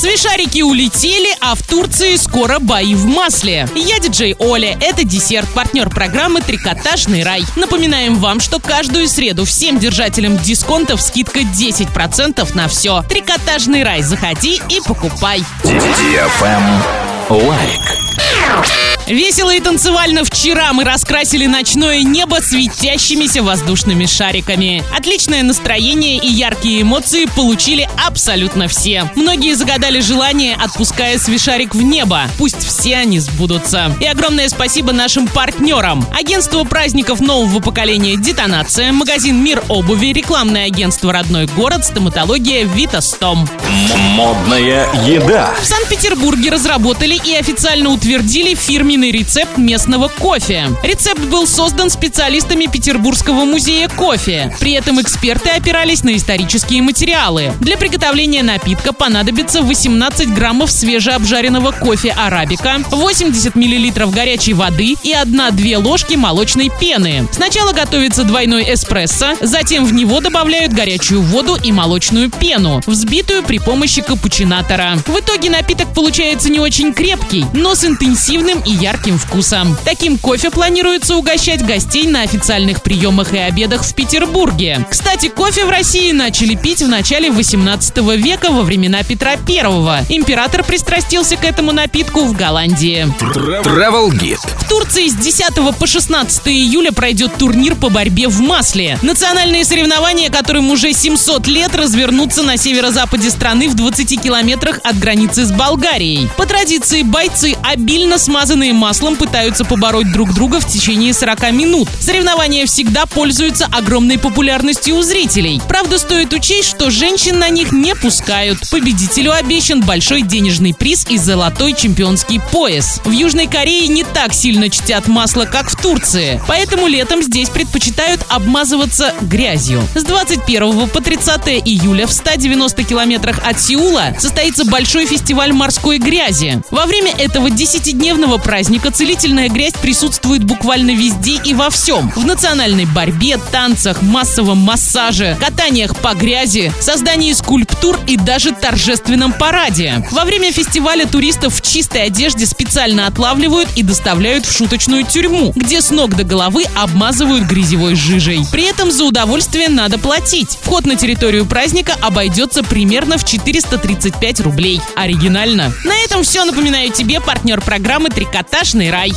Смешарики улетели, а в Турции скоро бои в масле. Я диджей Оля, это десерт, партнер программы «Трикотажный рай». Напоминаем вам, что каждую среду всем держателям дисконтов скидка 10% на все. «Трикотажный рай» заходи и покупай. лайк. Весело и танцевально вчера мы раскрасили ночное небо светящимися воздушными шариками. Отличное настроение и яркие эмоции получили абсолютно все. Многие загадали желание, отпуская свишарик в небо. Пусть все они сбудутся. И огромное спасибо нашим партнерам. Агентство праздников нового поколения «Детонация», магазин «Мир обуви», рекламное агентство «Родной город», стоматология «Витастом». Модная еда. В Санкт-Петербурге разработали и официально утвердили фирменный фирменный рецепт местного кофе. Рецепт был создан специалистами Петербургского музея кофе. При этом эксперты опирались на исторические материалы. Для приготовления напитка понадобится 18 граммов свежеобжаренного кофе арабика, 80 миллилитров горячей воды и 1-2 ложки молочной пены. Сначала готовится двойной эспрессо, затем в него добавляют горячую воду и молочную пену, взбитую при помощи капучинатора. В итоге напиток получается не очень крепкий, но с интенсивным и ярким ярким вкусом. Таким кофе планируется угощать гостей на официальных приемах и обедах в Петербурге. Кстати, кофе в России начали пить в начале 18 века во времена Петра I. Император пристрастился к этому напитку в Голландии. Travel Guide. В Турции с 10 по 16 июля пройдет турнир по борьбе в масле. Национальные соревнования, которым уже 700 лет, развернутся на северо-западе страны в 20 километрах от границы с Болгарией. По традиции бойцы обильно смазанные маслом пытаются побороть друг друга в течение 40 минут. Соревнования всегда пользуются огромной популярностью у зрителей. Правда, стоит учесть, что женщин на них не пускают. Победителю обещан большой денежный приз и золотой чемпионский пояс. В Южной Корее не так сильно чтят масло, как в Турции. Поэтому летом здесь предпочитают обмазываться грязью. С 21 по 30 июля в 190 километрах от Сеула состоится большой фестиваль морской грязи. Во время этого 10-дневного праздника праздника целительная грязь присутствует буквально везде и во всем. В национальной борьбе, танцах, массовом массаже, катаниях по грязи, создании скульптур и даже торжественном параде. Во время фестиваля туристов в чистой одежде специально отлавливают и доставляют в шуточную тюрьму, где с ног до головы обмазывают грязевой жижей. При этом за удовольствие надо платить. Вход на территорию праздника обойдется примерно в 435 рублей. Оригинально. На этом все. Напоминаю тебе партнер программы «Трикотаж Пляжный рай.